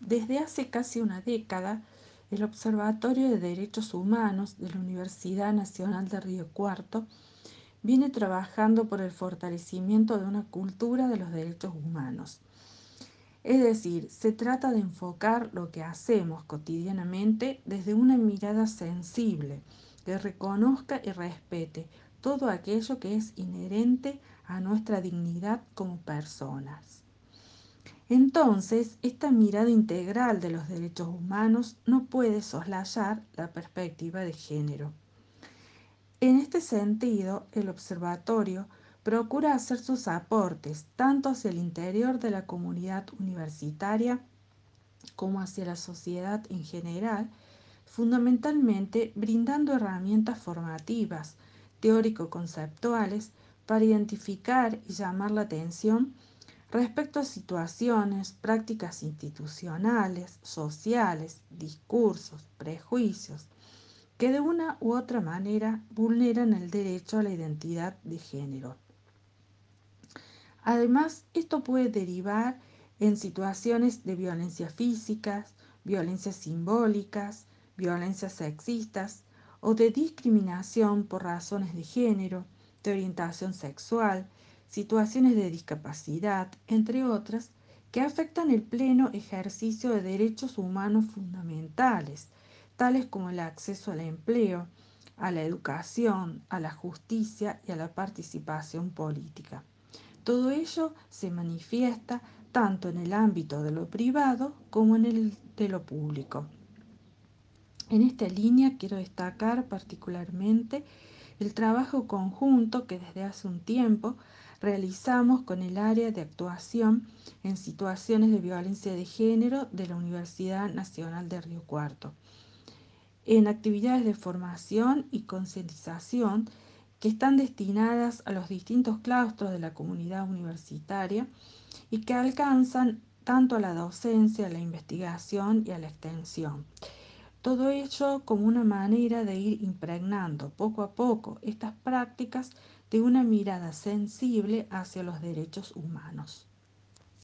Desde hace casi una década, el Observatorio de Derechos Humanos de la Universidad Nacional de Río Cuarto viene trabajando por el fortalecimiento de una cultura de los derechos humanos. Es decir, se trata de enfocar lo que hacemos cotidianamente desde una mirada sensible, que reconozca y respete todo aquello que es inherente a nuestra dignidad como personas. Entonces, esta mirada integral de los derechos humanos no puede soslayar la perspectiva de género. En este sentido, el observatorio procura hacer sus aportes tanto hacia el interior de la comunidad universitaria como hacia la sociedad en general, fundamentalmente brindando herramientas formativas, teórico-conceptuales, para identificar y llamar la atención respecto a situaciones, prácticas institucionales, sociales, discursos, prejuicios, que de una u otra manera vulneran el derecho a la identidad de género. Además, esto puede derivar en situaciones de violencia físicas, violencias simbólicas, violencias sexistas o de discriminación por razones de género, de orientación sexual, situaciones de discapacidad, entre otras, que afectan el pleno ejercicio de derechos humanos fundamentales, tales como el acceso al empleo, a la educación, a la justicia y a la participación política. Todo ello se manifiesta tanto en el ámbito de lo privado como en el de lo público. En esta línea quiero destacar particularmente el trabajo conjunto que desde hace un tiempo realizamos con el área de actuación en situaciones de violencia de género de la Universidad Nacional de Río Cuarto, en actividades de formación y concientización que están destinadas a los distintos claustros de la comunidad universitaria y que alcanzan tanto a la docencia, a la investigación y a la extensión. Todo ello como una manera de ir impregnando poco a poco estas prácticas de una mirada sensible hacia los derechos humanos.